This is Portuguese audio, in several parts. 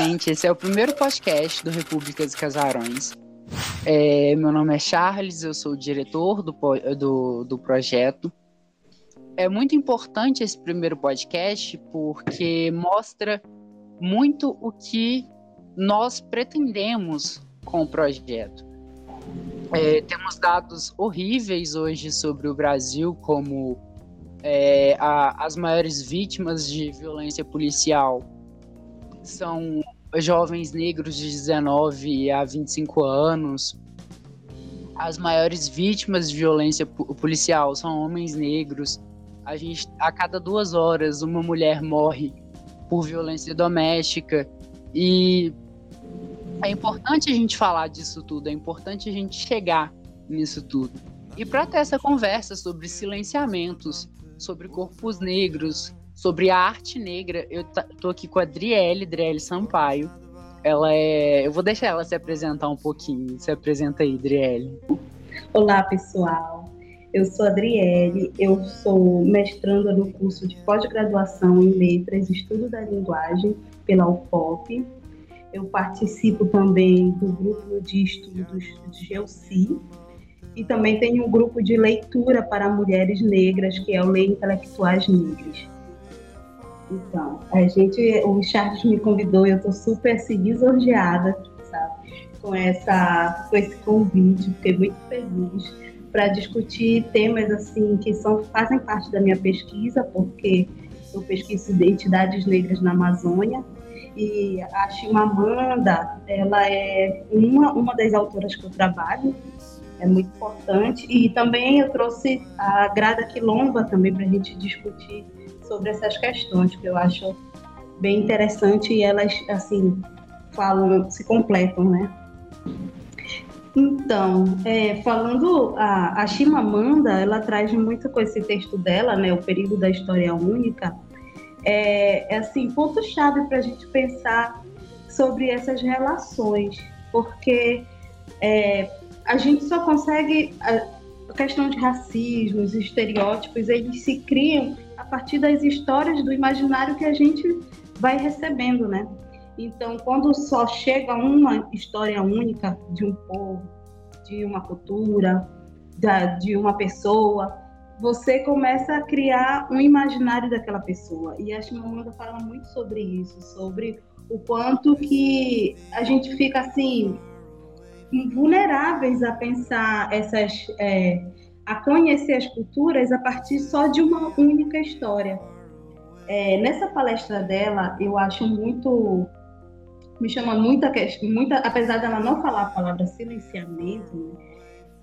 Gente, esse é o primeiro podcast do Repúblicas e Casarões. É, meu nome é Charles, eu sou o diretor do, do, do projeto. É muito importante esse primeiro podcast porque mostra muito o que nós pretendemos com o projeto. É, temos dados horríveis hoje sobre o Brasil, como é, a, as maiores vítimas de violência policial são jovens negros de 19 a 25 anos. As maiores vítimas de violência policial são homens negros. A gente, a cada duas horas, uma mulher morre por violência doméstica. E é importante a gente falar disso tudo, é importante a gente chegar nisso tudo. E para ter essa conversa sobre silenciamentos, sobre corpos negros, sobre a arte negra, eu tô aqui com a Adriele Sampaio. Ela é. Eu vou deixar ela se apresentar um pouquinho. Se apresenta aí, Adriele. Olá, pessoal. Eu sou a Adriele, eu sou mestranda no curso de pós-graduação em Letras Estudo da Linguagem pela UFOP. Eu participo também do grupo de estudos de GEOCI e também tenho um grupo de leitura para mulheres negras, que é o Lei Intelectuais Negras. Então, a gente, o Charles me convidou e eu estou super assim, lisonjeada, sabe, com, essa, com esse convite, fiquei muito feliz para discutir temas assim que são, fazem parte da minha pesquisa, porque eu pesquiso identidades negras na Amazônia. E a Chimamanda, ela é uma, uma das autoras que eu trabalho, é muito importante. E também eu trouxe a Grada Quilomba também para a gente discutir sobre essas questões, que eu acho bem interessante e elas, assim, falam, se completam, né? Então, é, falando, a, a Chimamanda, ela traz muito com esse texto dela, né, o período da história única, é, é assim, ponto-chave para a gente pensar sobre essas relações, porque é, a gente só consegue, a questão de racismo, os estereótipos, eles se criam a partir das histórias do imaginário que a gente vai recebendo, né? Então, quando só chega uma história única de um povo, de uma cultura, de uma pessoa, você começa a criar um imaginário daquela pessoa. E a Chimamanda fala muito sobre isso, sobre o quanto que a gente fica assim vulneráveis a pensar essas é, a conhecer as culturas a partir só de uma única história. É, nessa palestra dela, eu acho muito. Me chama muita questão, muita, apesar dela não falar a palavra silenciamento,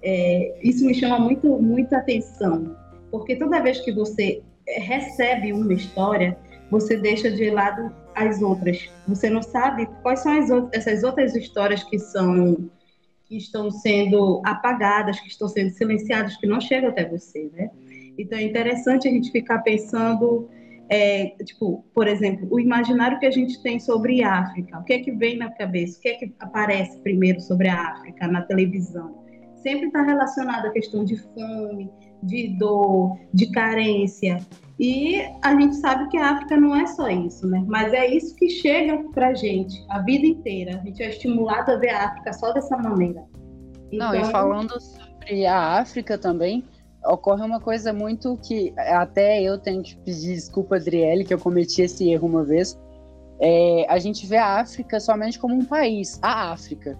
é, isso me chama muito, muita atenção, porque toda vez que você recebe uma história, você deixa de lado as outras. Você não sabe quais são as, essas outras histórias que são que estão sendo apagadas, que estão sendo silenciadas, que não chegam até você, né? Então é interessante a gente ficar pensando, é, tipo, por exemplo, o imaginário que a gente tem sobre África. O que é que vem na cabeça? O que é que aparece primeiro sobre a África na televisão? Sempre está relacionado à questão de fome, de dor, de carência. E a gente sabe que a África não é só isso, né? Mas é isso que chega pra gente a vida inteira. A gente é estimulado a ver a África só dessa maneira. Então... Não, e então, falando sobre a África também, ocorre uma coisa muito que até eu tenho que pedir desculpa, Adriele, que eu cometi esse erro uma vez. É, a gente vê a África somente como um país, a África.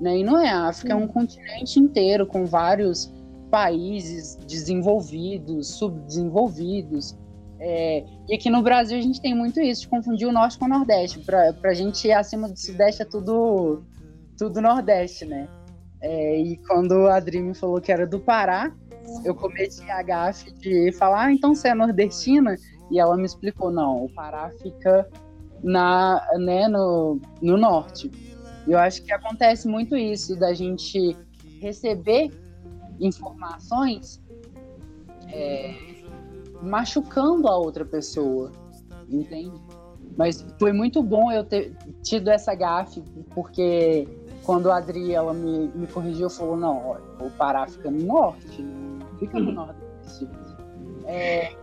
Né? E não é a África, é um continente inteiro com vários países desenvolvidos, subdesenvolvidos. É, e aqui no Brasil a gente tem muito isso, de confundir o norte com o nordeste. Para a gente acima do sudeste é tudo, tudo nordeste, né? É, e quando a me falou que era do Pará, eu cometi a gafe de falar, ah, então você é nordestina? E ela me explicou, não, o Pará fica na, né, no, no norte. Eu acho que acontece muito isso, da gente receber informações é, machucando a outra pessoa, entende? Mas foi muito bom eu ter tido essa gafe, porque quando a Adri ela me, me corrigiu, falou: não, olha, o Pará fica no norte, fica no nordeste. É,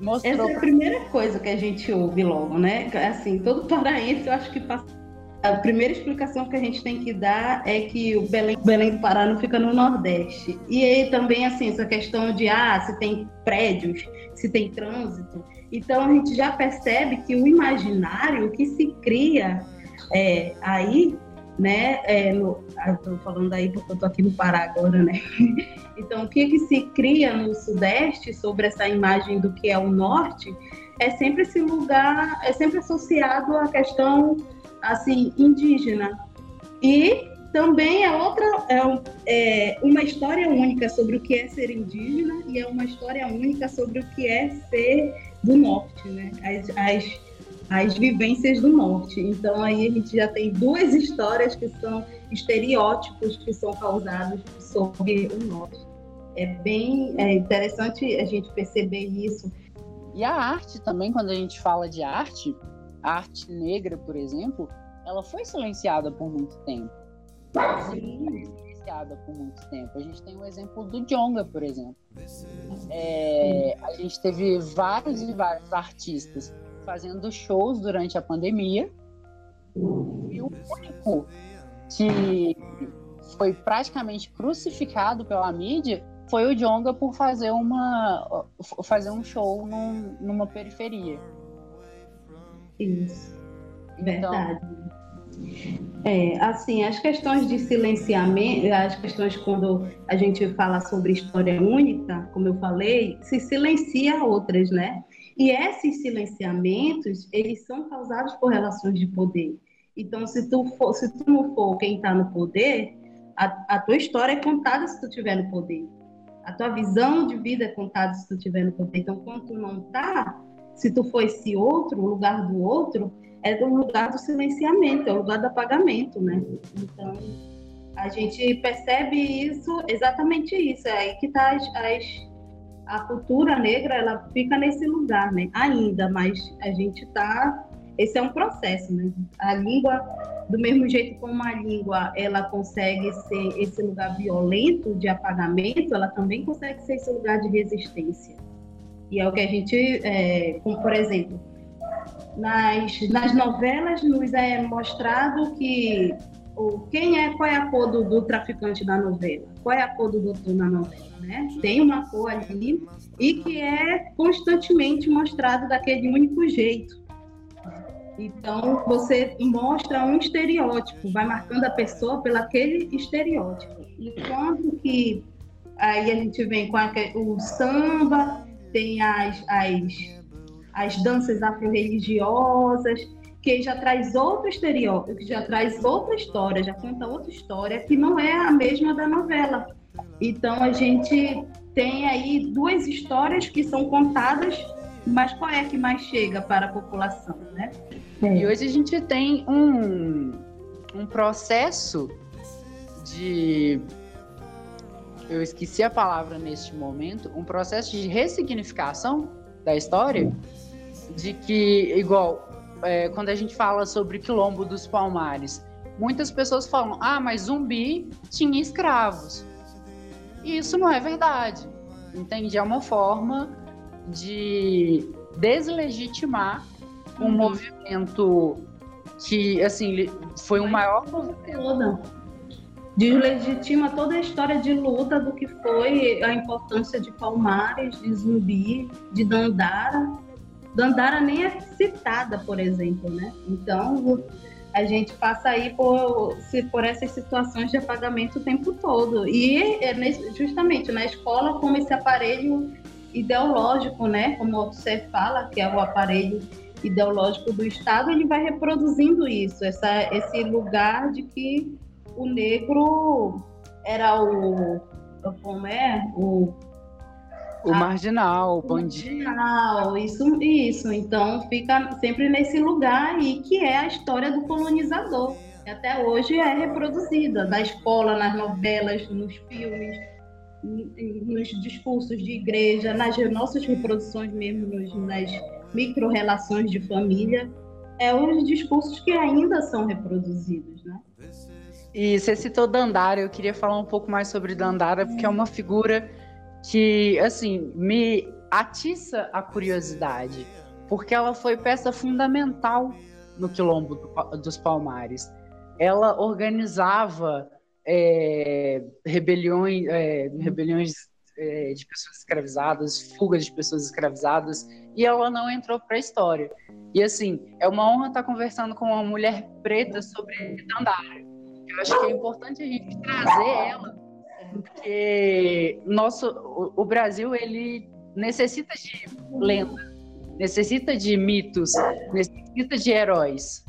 Mostrou... Essa é a primeira coisa que a gente ouve logo, né? Assim, todo paraense, eu acho que passa a primeira explicação que a gente tem que dar é que o Belém, Belém do Pará não fica no Nordeste. E aí também, assim, essa questão de, ah, se tem prédios, se tem trânsito. Então, a gente já percebe que o imaginário que se cria é, aí, né, é, no, ah, estou falando aí porque eu estou aqui no Pará agora, né? Então, o que, que se cria no Sudeste sobre essa imagem do que é o Norte é sempre esse lugar, é sempre associado à questão assim indígena. E também é outra é, é, uma história única sobre o que é ser indígena e é uma história única sobre o que é ser do norte, né? As, as, as vivências do norte. Então aí a gente já tem duas histórias que são estereótipos que são causados sobre o norte. É bem é interessante a gente perceber isso. E a arte também, quando a gente fala de arte, a arte negra, por exemplo, ela foi silenciada por muito tempo. Sim. Silenciada por muito tempo. A gente tem o exemplo do Jonga, por exemplo. É, a gente teve vários e vários artistas fazendo shows durante a pandemia e o único que foi praticamente crucificado pela mídia foi o Jonga por fazer uma fazer um show num, numa periferia. Isso. Então, Verdade. É, assim, as questões de silenciamento, as questões quando a gente fala sobre história única, como eu falei, se silencia outras, né? E esses silenciamentos, eles são causados por relações de poder. Então, se tu, for, se tu não for quem está no poder, a, a tua história é contada se tu estiver no poder. A tua visão de vida é contada se tu estiver no poder. Então, quando tu não está, se tu for esse outro, o lugar do outro, é do lugar do silenciamento, é o lugar do apagamento, né? Então, a gente percebe isso, exatamente isso, é aí que está as, as, a cultura negra, ela fica nesse lugar, né? Ainda, mas a gente está, esse é um processo, né? A língua, do mesmo jeito como a língua, ela consegue ser esse lugar violento de apagamento, ela também consegue ser esse lugar de resistência. E é o que a gente, é, como por exemplo, nas, nas novelas nos é mostrado que o, quem é, qual é a cor do, do, traficante da novela, qual é a cor do doutor na novela, né? Tem uma cor ali e que é constantemente mostrado daquele único jeito. Então você mostra um estereótipo, vai marcando a pessoa pelo aquele estereótipo. Enquanto que aí a gente vem com a, o samba, tem as, as as danças afro-religiosas, que já traz outro estereótipo, que já traz outra história, já conta outra história que não é a mesma da novela. Então a gente tem aí duas histórias que são contadas, mas qual é que mais chega para a população, né? E hoje a gente tem um, um processo de eu esqueci a palavra neste momento, um processo de ressignificação da história de que, igual, é, quando a gente fala sobre Quilombo dos Palmares, muitas pessoas falam: ah, mas zumbi tinha escravos. E isso não é verdade. Entende? É uma forma de deslegitimar um uhum. movimento que, assim, foi o um maior movimento. Deslegitima toda a história de luta do que foi a importância de Palmares, de Zumbi, de Dandara Dandara nem é citada, por exemplo, né? Então, a gente passa aí por, por essas situações de apagamento o tempo todo. E é justamente na escola, como esse aparelho ideológico, né? Como você fala, que é o aparelho ideológico do Estado, ele vai reproduzindo isso, essa, esse lugar de que o negro era o como é o o marginal, o bandido. Marginal, isso, isso. Então fica sempre nesse lugar aí que é a história do colonizador. Que até hoje é reproduzida na escola, nas novelas, nos filmes, nos discursos de igreja, nas nossas reproduções mesmo, nos, nas micro-relações de família. É os discursos que ainda são reproduzidos, né? E você citou Dandara, eu queria falar um pouco mais sobre Dandara, porque é uma figura que, assim, me atiça a curiosidade, porque ela foi peça fundamental no Quilombo do, dos Palmares. Ela organizava é, rebeliões, é, rebeliões é, de pessoas escravizadas, fugas de pessoas escravizadas, e ela não entrou para a história. E assim, é uma honra estar conversando com uma mulher preta sobre Dandara. Eu acho que é importante a gente trazer ela, porque nosso, o, o Brasil ele necessita de lenda, necessita de mitos, necessita de heróis.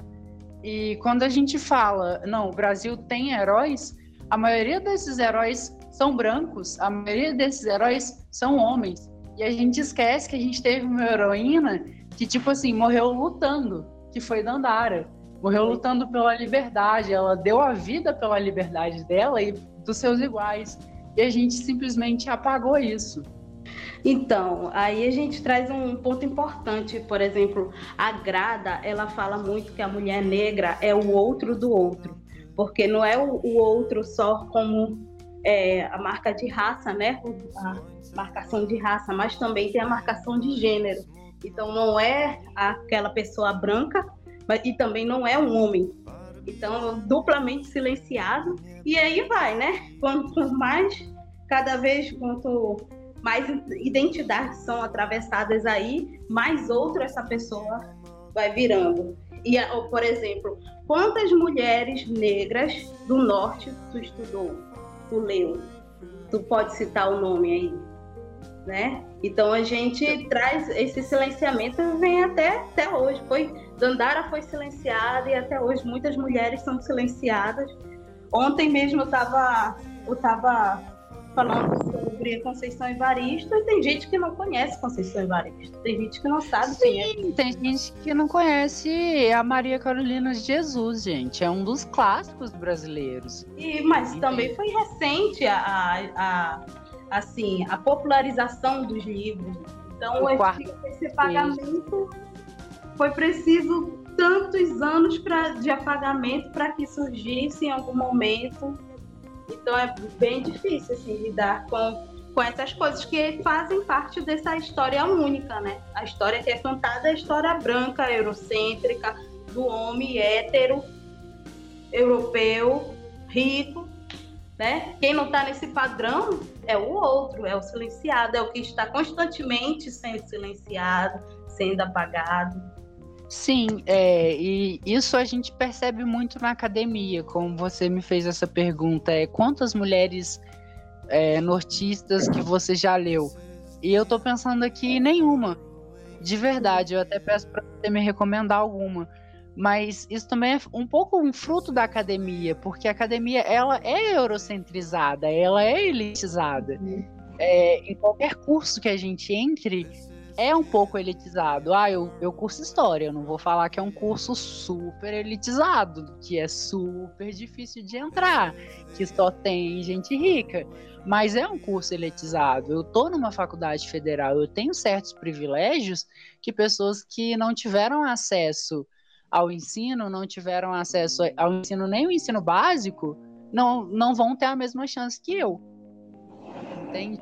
E quando a gente fala, não, o Brasil tem heróis, a maioria desses heróis são brancos, a maioria desses heróis são homens. E a gente esquece que a gente teve uma heroína que, tipo assim, morreu lutando, que foi Dandara. Morreu lutando pela liberdade, ela deu a vida pela liberdade dela e dos seus iguais. E a gente simplesmente apagou isso. Então, aí a gente traz um ponto importante, por exemplo, a Grada, ela fala muito que a mulher negra é o outro do outro, porque não é o, outro só como é, a marca de raça, né? A marcação de raça, mas também tem a marcação de gênero. Então não é aquela pessoa branca, mas e também não é um homem. Então duplamente silenciado e aí vai, né? Quanto mais cada vez quanto mais identidades são atravessadas aí, mais outra essa pessoa vai virando. E, por exemplo, quantas mulheres negras do norte tu estudou, tu leu? Tu pode citar o nome aí, né? Então a gente traz esse silenciamento vem até até hoje. Foi Dandara foi silenciada e até hoje muitas mulheres são silenciadas. Ontem mesmo eu estava eu tava falando sobre Conceição Evaristo e tem gente que não conhece Conceição Evaristo. Tem gente que não sabe Sim, quem é. Tem gente que não conhece a Maria Carolina de Jesus, gente. É um dos clássicos brasileiros. E, mas e também tem... foi recente a, a, a, assim, a popularização dos livros. Então, esse pagamento foi preciso tantos anos pra, de apagamento para que surgisse em algum momento então é bem difícil assim, lidar com, com essas coisas que fazem parte dessa história única, né? A história que é contada é a história branca, eurocêntrica, do homem hétero, europeu, rico, né? Quem não está nesse padrão é o outro, é o silenciado, é o que está constantemente sendo silenciado, sendo apagado. Sim, é, e isso a gente percebe muito na academia, como você me fez essa pergunta, é quantas mulheres é, nortistas que você já leu? E eu tô pensando aqui nenhuma, de verdade, eu até peço para você me recomendar alguma. Mas isso também é um pouco um fruto da academia, porque a academia ela é eurocentrizada, ela é elitizada. É, em qualquer curso que a gente entre, é um pouco elitizado. Ah, eu, eu curso história, eu não vou falar que é um curso super elitizado, que é super difícil de entrar, que só tem gente rica. Mas é um curso elitizado. Eu tô numa faculdade federal, eu tenho certos privilégios que pessoas que não tiveram acesso ao ensino, não tiveram acesso ao ensino nem o ensino básico, não, não vão ter a mesma chance que eu. Entende?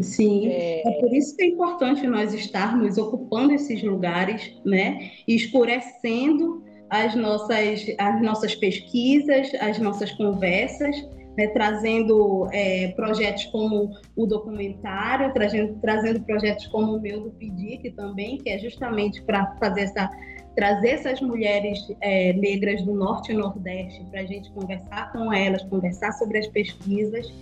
Sim, é... é... por isso que é importante nós estarmos ocupando esses lugares, né, e escurecendo as nossas, as nossas pesquisas, as nossas conversas, né, trazendo é, projetos como o documentário, trazendo, trazendo projetos como o meu do PIDIC também, que é justamente para fazer essa trazer essas mulheres é, negras do norte e nordeste para a gente conversar com elas, conversar sobre as pesquisas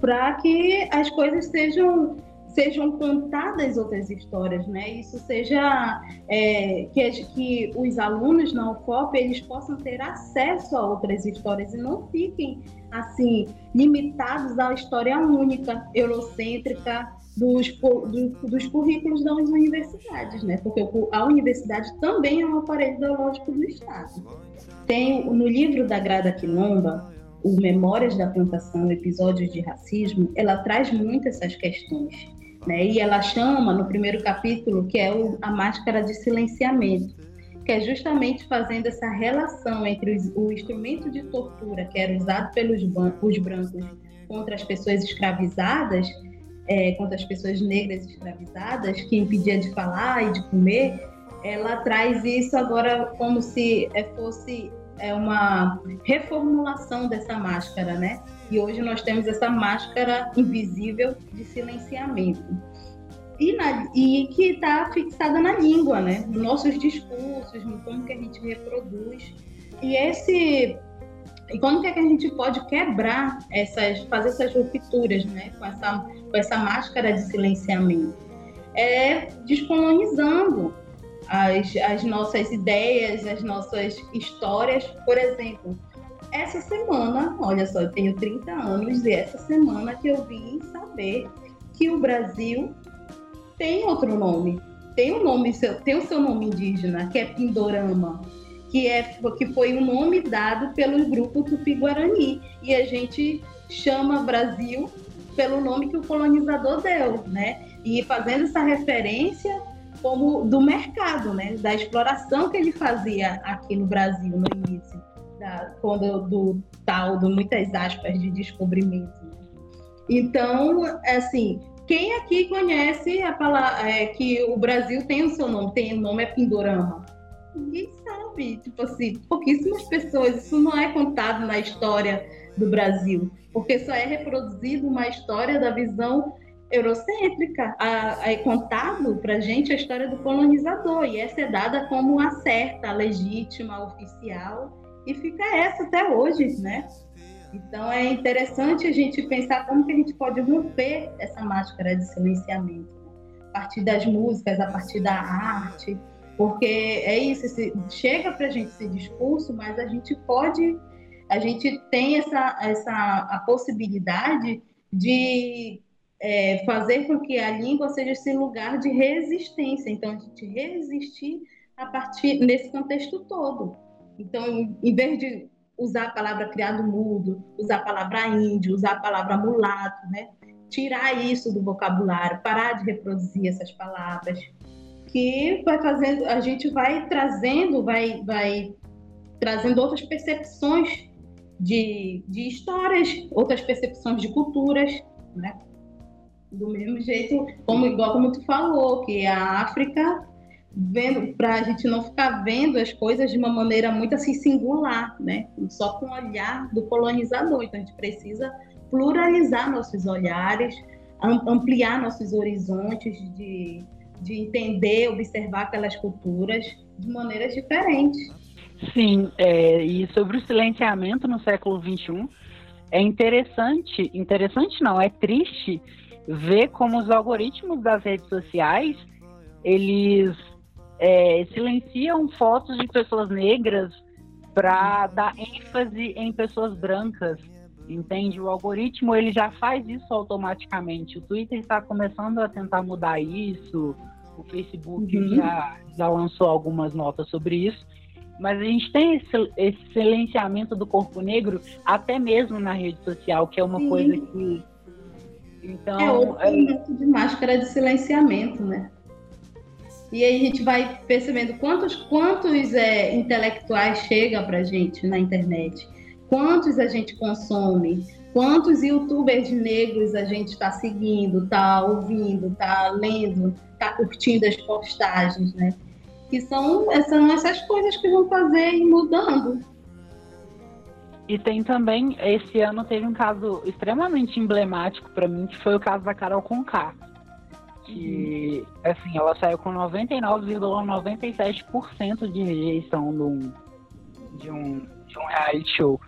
para que as coisas sejam sejam contadas outras histórias, né? Isso seja é, que, que os alunos na UFOP eles possam ter acesso a outras histórias e não fiquem assim limitados à história única, eurocêntrica dos, do, dos currículos das universidades, né? Porque a universidade também é um aparelho ideológico do Estado. Tem no livro da Grada Quilomba o Memórias da Plantação, Episódios de Racismo, ela traz muito essas questões. Né? E ela chama, no primeiro capítulo, que é o, a máscara de silenciamento, que é justamente fazendo essa relação entre os, o instrumento de tortura que era usado pelos os brancos contra as pessoas escravizadas, é, contra as pessoas negras escravizadas, que impedia de falar e de comer, ela traz isso agora como se é, fosse é, uma reformulação dessa máscara, né? E hoje nós temos essa máscara invisível de silenciamento. E, na, e que está fixada na língua, né? Nos nossos discursos, no como que a gente reproduz. E esse e como que, é que a gente pode quebrar essas, fazer essas rupturas, né, com essa, com essa máscara de silenciamento? É descolonizando as, as nossas ideias, as nossas histórias. Por exemplo, essa semana, olha só, eu tenho 30 anos e essa semana que eu vim saber que o Brasil tem outro nome. Tem um nome, tem o seu nome indígena, que é Pindorama que, é, que foi o um nome dado pelo grupo Tupi-Guarani. E a gente chama Brasil pelo nome que o colonizador deu, né? E fazendo essa referência como do mercado, né? Da exploração que ele fazia aqui no Brasil no início, da, quando do tal do muitas aspas de descobrimento. Então, assim, quem aqui conhece a palavra é, que o Brasil tem o seu nome? Tem o nome é Pindorama ninguém Tipo assim, pouquíssimas pessoas. Isso não é contado na história do Brasil, porque só é reproduzido uma história da visão eurocêntrica. A, é contado para gente a história do colonizador e essa é dada como a certa, legítima, oficial e fica essa até hoje, né? Então é interessante a gente pensar como que a gente pode romper essa máscara de silenciamento né? a partir das músicas, a partir da arte porque é isso, esse, chega para a gente esse discurso, mas a gente pode, a gente tem essa, essa a possibilidade de é, fazer com que a língua seja esse lugar de resistência. Então, a gente resistir a partir nesse contexto todo. Então, em vez de usar a palavra criado mudo, usar a palavra índio, usar a palavra mulato, né? Tirar isso do vocabulário, parar de reproduzir essas palavras, que vai fazendo, a gente vai trazendo, vai, vai trazendo outras percepções de, de histórias, outras percepções de culturas, né? Do mesmo jeito, como igual como tu falou, que a África vendo para a gente não ficar vendo as coisas de uma maneira muito assim singular, né? Só com o olhar do colonizador. Então a gente precisa pluralizar nossos olhares, ampliar nossos horizontes de, de entender, observar aquelas culturas de maneiras diferentes. Sim, é, e sobre o silenciamento no século XXI, é interessante, interessante não, é triste ver como os algoritmos das redes sociais, eles é, silenciam fotos de pessoas negras para dar ênfase em pessoas brancas, entende? O algoritmo ele já faz isso automaticamente. O Twitter está começando a tentar mudar isso, o Facebook uhum. já, já lançou algumas notas sobre isso. Mas a gente tem esse, esse silenciamento do corpo negro até mesmo na rede social, que é uma Sim. coisa que. Então, é outro é... de máscara de silenciamento, né? E aí a gente vai percebendo quantos, quantos é, intelectuais chegam para gente na internet, quantos a gente consome, quantos youtubers negros a gente está seguindo, está ouvindo, está lendo, está curtindo as postagens, né? Que são, são essas coisas que vão fazer ir mudando. E tem também, esse ano teve um caso extremamente emblemático para mim, que foi o caso da Carol Conká. Que, uhum. assim, ela saiu com 99,97% de rejeição de um, de, um, de um reality show.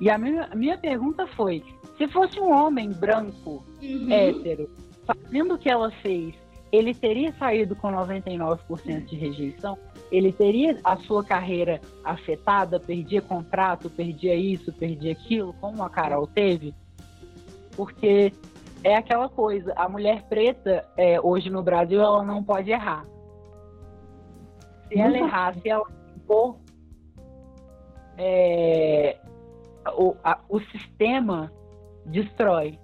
E a minha, a minha pergunta foi: se fosse um homem branco, uhum. hétero, fazendo o que ela fez, ele teria saído com 99% de rejeição? Ele teria a sua carreira afetada, perdia contrato, perdia isso, perdia aquilo, como a Carol teve? Porque é aquela coisa, a mulher preta é, hoje no Brasil ela não pode errar. Se ela errar, se ela for, é, o, a, o sistema destrói.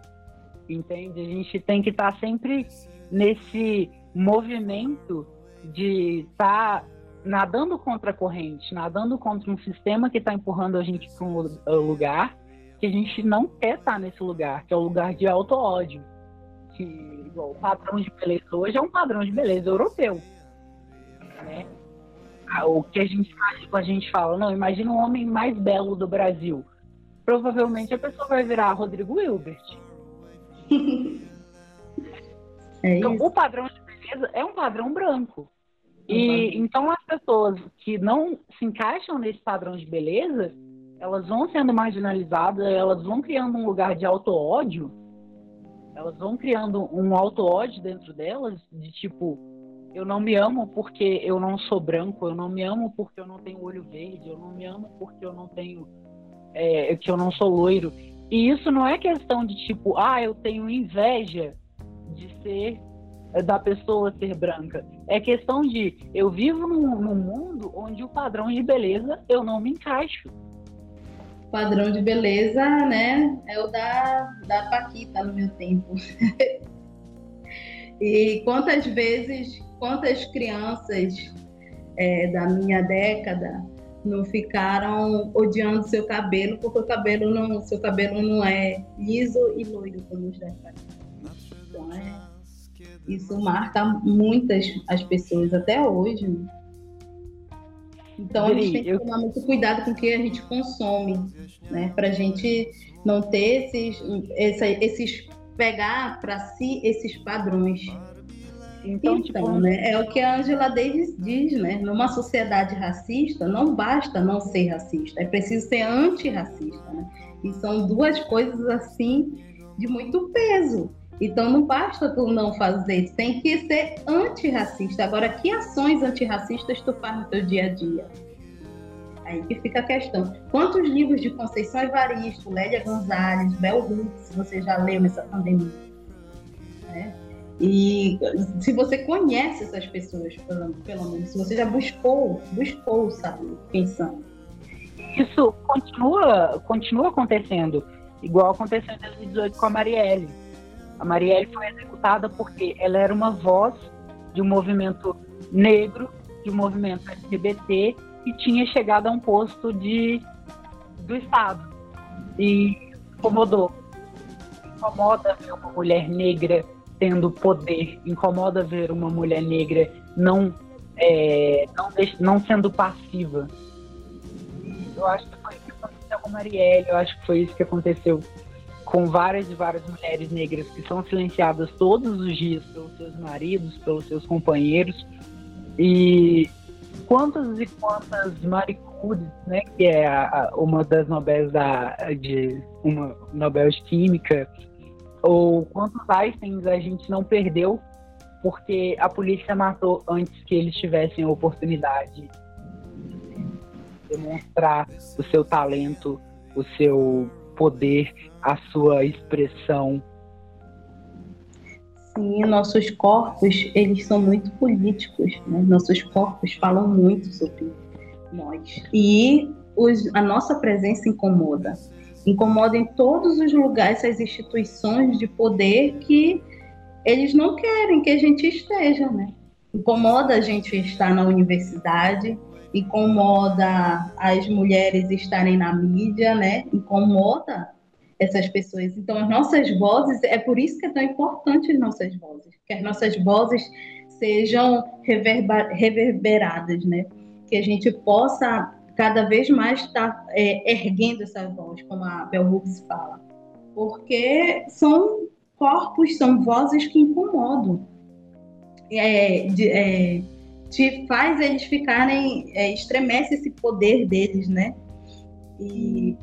Entende? A gente tem que estar tá sempre nesse movimento de estar tá nadando contra a corrente, nadando contra um sistema que está empurrando a gente para um lugar que a gente não quer estar tá nesse lugar, que é o lugar de auto-ódio. que o padrão de beleza hoje é um padrão de beleza europeu. Né? Ah, o que a gente faz, a gente fala, não, imagina o homem mais belo do Brasil. Provavelmente a pessoa vai virar Rodrigo Hilbert. é então, o padrão de beleza é um padrão branco. E uhum. então as pessoas que não se encaixam nesse padrão de beleza, elas vão sendo marginalizadas, elas vão criando um lugar de auto-ódio, elas vão criando um auto-ódio dentro delas, de tipo, eu não me amo porque eu não sou branco, eu não me amo porque eu não tenho olho verde, eu não me amo porque eu não tenho. É, que eu não sou loiro. E isso não é questão de tipo, ah, eu tenho inveja de ser da pessoa ser branca. É questão de eu vivo num, num mundo onde o padrão de beleza eu não me encaixo. Padrão de beleza, né? É o da, da Paquita no meu tempo. e quantas vezes, quantas crianças é, da minha década não ficaram odiando seu cabelo porque o cabelo não, seu cabelo não é liso e loiro como os da. Então é isso marca muitas as pessoas até hoje. Então a gente tem que tomar muito cuidado com o que a gente consome, né? Para a gente não ter esses, esses pegar para si esses padrões. Então, então tipo, né, é o que a Angela Davis diz, né? Numa sociedade racista, não basta não ser racista, é preciso ser antirracista, né? E são duas coisas assim de muito peso. Então não basta tu não fazer, tu tem que ser antirracista. Agora, que ações antirracistas tu faz no teu dia a dia? Aí que fica a questão. Quantos livros de Conceição Evaristo, Lélia Gonzalez, Bel Hooks você já leu nessa pandemia? É. E se você conhece essas pessoas, pelo, pelo menos, se você já buscou, buscou, sabe, pensando. Isso continua, continua acontecendo, igual aconteceu em 2018 com a Marielle a Marielle foi executada porque ela era uma voz de um movimento negro, de um movimento LGBT e tinha chegado a um posto de do Estado. E incomodou. Incomoda ver uma mulher negra tendo poder, incomoda ver uma mulher negra não, é, não, não sendo passiva. Eu acho que foi isso que aconteceu com Marielle, eu acho que foi isso que aconteceu com várias e várias mulheres negras que são silenciadas todos os dias pelos seus maridos, pelos seus companheiros. E quantas e quantas maricudes, né, que é a, a, uma das Nobel da de uma Nobel de Química, ou quantos Einsteins a gente não perdeu porque a polícia matou antes que eles tivessem a oportunidade de demonstrar o seu talento, o seu poder, a sua expressão. Sim, nossos corpos, eles são muito políticos, né? Nossos corpos falam muito sobre nós. E os, a nossa presença incomoda. Incomoda em todos os lugares essas instituições de poder que eles não querem que a gente esteja, né? Incomoda a gente estar na universidade, incomoda as mulheres estarem na mídia, né? Incomoda essas pessoas. Então, as nossas vozes, é por isso que é tão importante as nossas vozes, que as nossas vozes sejam reverberadas, né? Que a gente possa cada vez mais estar tá, é, erguendo essa voz, como a Bell Hooks fala, porque são corpos, são vozes que incomodam. É, de, é, te faz eles ficarem, é, estremece esse poder deles, né? E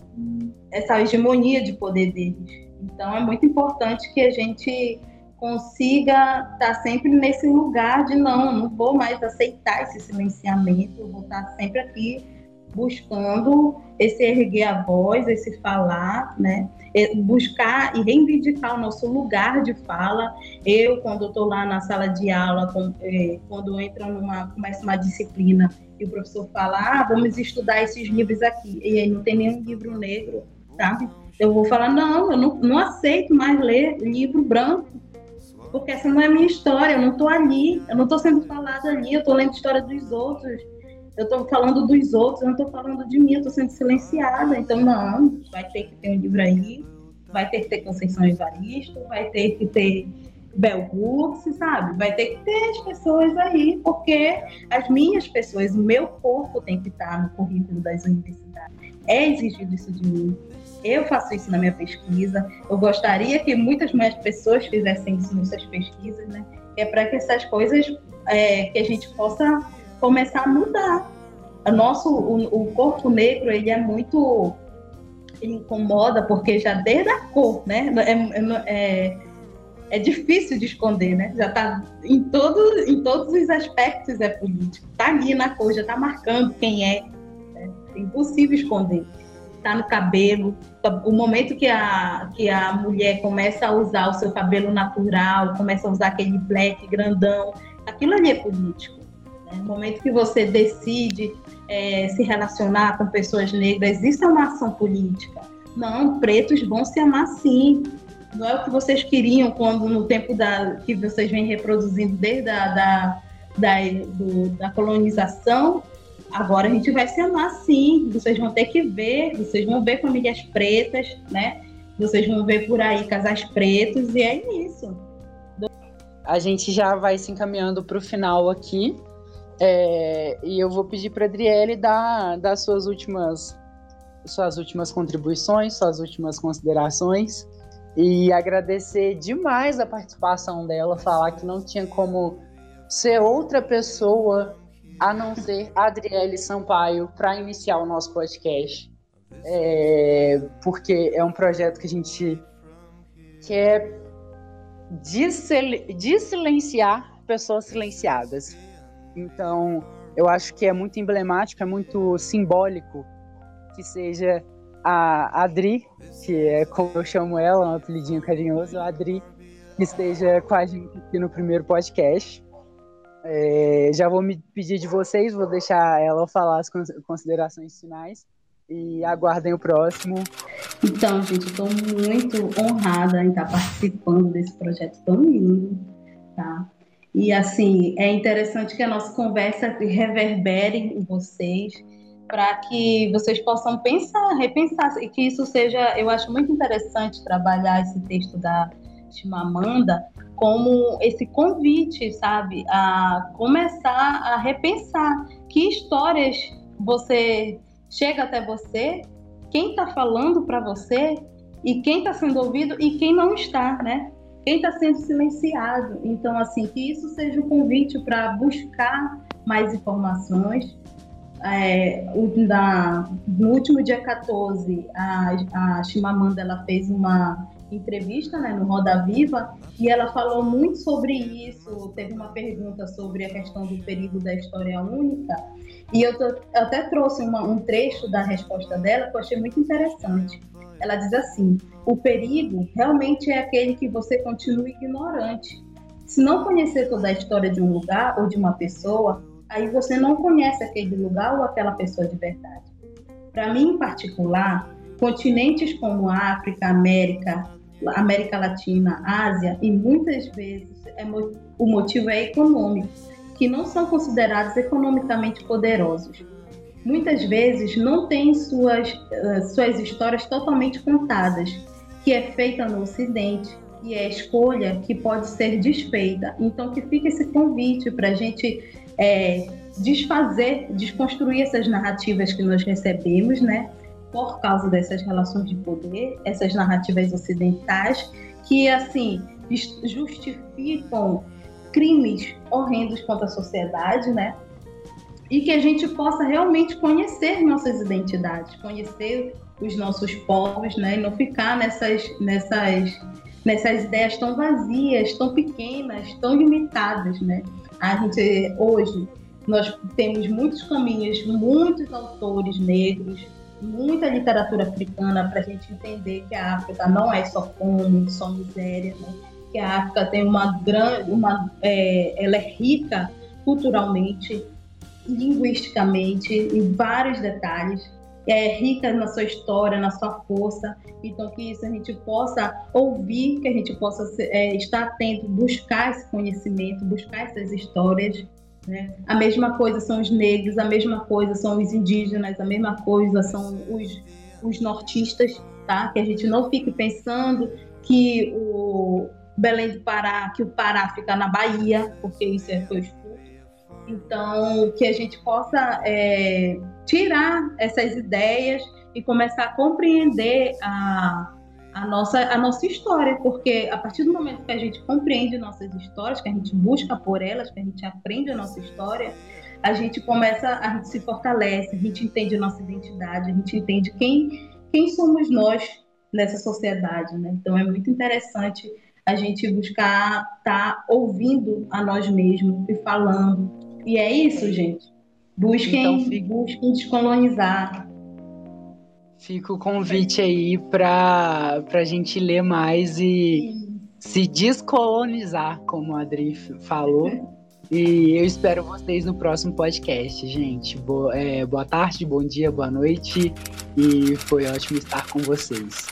essa hegemonia de poder deles. Então é muito importante que a gente consiga estar sempre nesse lugar de não, não vou mais aceitar esse silenciamento, vou estar sempre aqui buscando esse erguer a voz, esse falar, né? buscar e reivindicar o nosso lugar de fala. Eu, quando estou lá na sala de aula, é, quando entra numa começa uma disciplina e o professor fala, ah, vamos estudar esses livros aqui, e aí não tem nenhum livro negro, sabe? Eu vou falar, não, eu não, não aceito mais ler livro branco, porque essa não é a minha história, eu não estou ali, eu não estou sendo falada ali, eu estou lendo a história dos outros eu estou falando dos outros, eu não estou falando de mim, eu estou sendo silenciada. Então, não, vai ter que ter um livro aí, vai ter que ter Conceição Evaristo, vai ter que ter Hooks, sabe? Vai ter que ter as pessoas aí, porque as minhas pessoas, o meu corpo tem que estar no currículo das universidades. É exigido isso de mim. Eu faço isso na minha pesquisa. Eu gostaria que muitas mais pessoas fizessem isso nas suas pesquisas, né? É para que essas coisas, é, que a gente possa começar a mudar. O nosso, o, o corpo negro, ele é muito ele incomoda porque já desde a cor, né? É, é, é, é difícil de esconder, né? Já está em, todo, em todos os aspectos é político. Está ali na cor, já está marcando quem é. Né? É impossível esconder. Está no cabelo. O momento que a, que a mulher começa a usar o seu cabelo natural, começa a usar aquele black grandão, aquilo ali é político. Né? No momento que você decide é, se relacionar com pessoas negras, isso é uma ação política. Não, pretos vão se amar sim. Não é o que vocês queriam quando no tempo da que vocês vêm reproduzindo desde a da, da, do, da colonização. Agora a gente vai se amar sim. Vocês vão ter que ver, vocês vão ver famílias pretas, né? Vocês vão ver por aí casais pretos e é isso. A gente já vai se encaminhando para o final aqui. É, e eu vou pedir para a Adriele dar, dar suas últimas suas últimas contribuições, suas últimas considerações e agradecer demais a participação dela, falar que não tinha como ser outra pessoa a não ser Adriele Sampaio para iniciar o nosso podcast. É, porque é um projeto que a gente quer silenciar pessoas silenciadas. Então, eu acho que é muito emblemático, é muito simbólico que seja a Adri, que é como eu chamo ela, um apelidinho carinhoso, a Adri, que esteja com a gente aqui no primeiro podcast. É, já vou me pedir de vocês, vou deixar ela falar as considerações finais e aguardem o próximo. Então, gente, estou muito honrada em estar participando desse projeto tão lindo, tá? E assim, é interessante que a nossa conversa reverbere em vocês, para que vocês possam pensar, repensar, e que isso seja, eu acho muito interessante trabalhar esse texto da Chimamanda como esse convite, sabe, a começar a repensar que histórias você chega até você, quem está falando para você e quem está sendo ouvido e quem não está, né? Quem está sendo silenciado. Então, assim, que isso seja um convite para buscar mais informações. É, na, no último dia 14, a, a Chimamanda ela fez uma entrevista né, no Roda Viva e ela falou muito sobre isso. Teve uma pergunta sobre a questão do perigo da história única e eu, tô, eu até trouxe uma, um trecho da resposta dela que eu achei muito interessante. Ela diz assim: o perigo realmente é aquele que você continua ignorante. Se não conhecer toda a história de um lugar ou de uma pessoa, aí você não conhece aquele lugar ou aquela pessoa de verdade. Para mim, em particular, continentes como África, América, América Latina, Ásia e muitas vezes é, o motivo é econômico, que não são considerados economicamente poderosos muitas vezes não tem suas, uh, suas histórias totalmente contadas, que é feita no Ocidente e é escolha que pode ser desfeita. Então, que fica esse convite para a gente é, desfazer, desconstruir essas narrativas que nós recebemos, né? Por causa dessas relações de poder, essas narrativas ocidentais, que, assim, justificam crimes horrendos contra a sociedade, né? E que a gente possa realmente conhecer nossas identidades, conhecer os nossos povos, né? E não ficar nessas, nessas, nessas ideias tão vazias, tão pequenas, tão limitadas, né? A gente hoje nós temos muitos caminhos, muitos autores negros, muita literatura africana para a gente entender que a África não é só fome, só miséria, né? que a África tem uma grande, uma, é, ela é rica culturalmente, linguisticamente, em vários detalhes, é rica na sua história, na sua força. Então, que isso a gente possa ouvir, que a gente possa é, estar atento, buscar esse conhecimento, buscar essas histórias. Né? A mesma coisa são os negros, a mesma coisa são os indígenas, a mesma coisa são os, os nortistas, tá? Que a gente não fique pensando que o, Belém do Pará, que o Pará fica na Bahia, porque isso é foi. Então, que a gente possa é, tirar essas ideias e começar a compreender a, a, nossa, a nossa história, porque a partir do momento que a gente compreende nossas histórias, que a gente busca por elas, que a gente aprende a nossa história, a gente começa, a gente se fortalece, a gente entende a nossa identidade, a gente entende quem, quem somos nós nessa sociedade, né? Então é muito interessante a gente buscar estar tá ouvindo a nós mesmos e falando. E é isso, gente. Busquem, então, fica... busquem descolonizar. Fica o convite aí para a gente ler mais e Sim. se descolonizar, como a Adri falou. E eu espero vocês no próximo podcast, gente. Boa, é, boa tarde, bom dia, boa noite. E foi ótimo estar com vocês.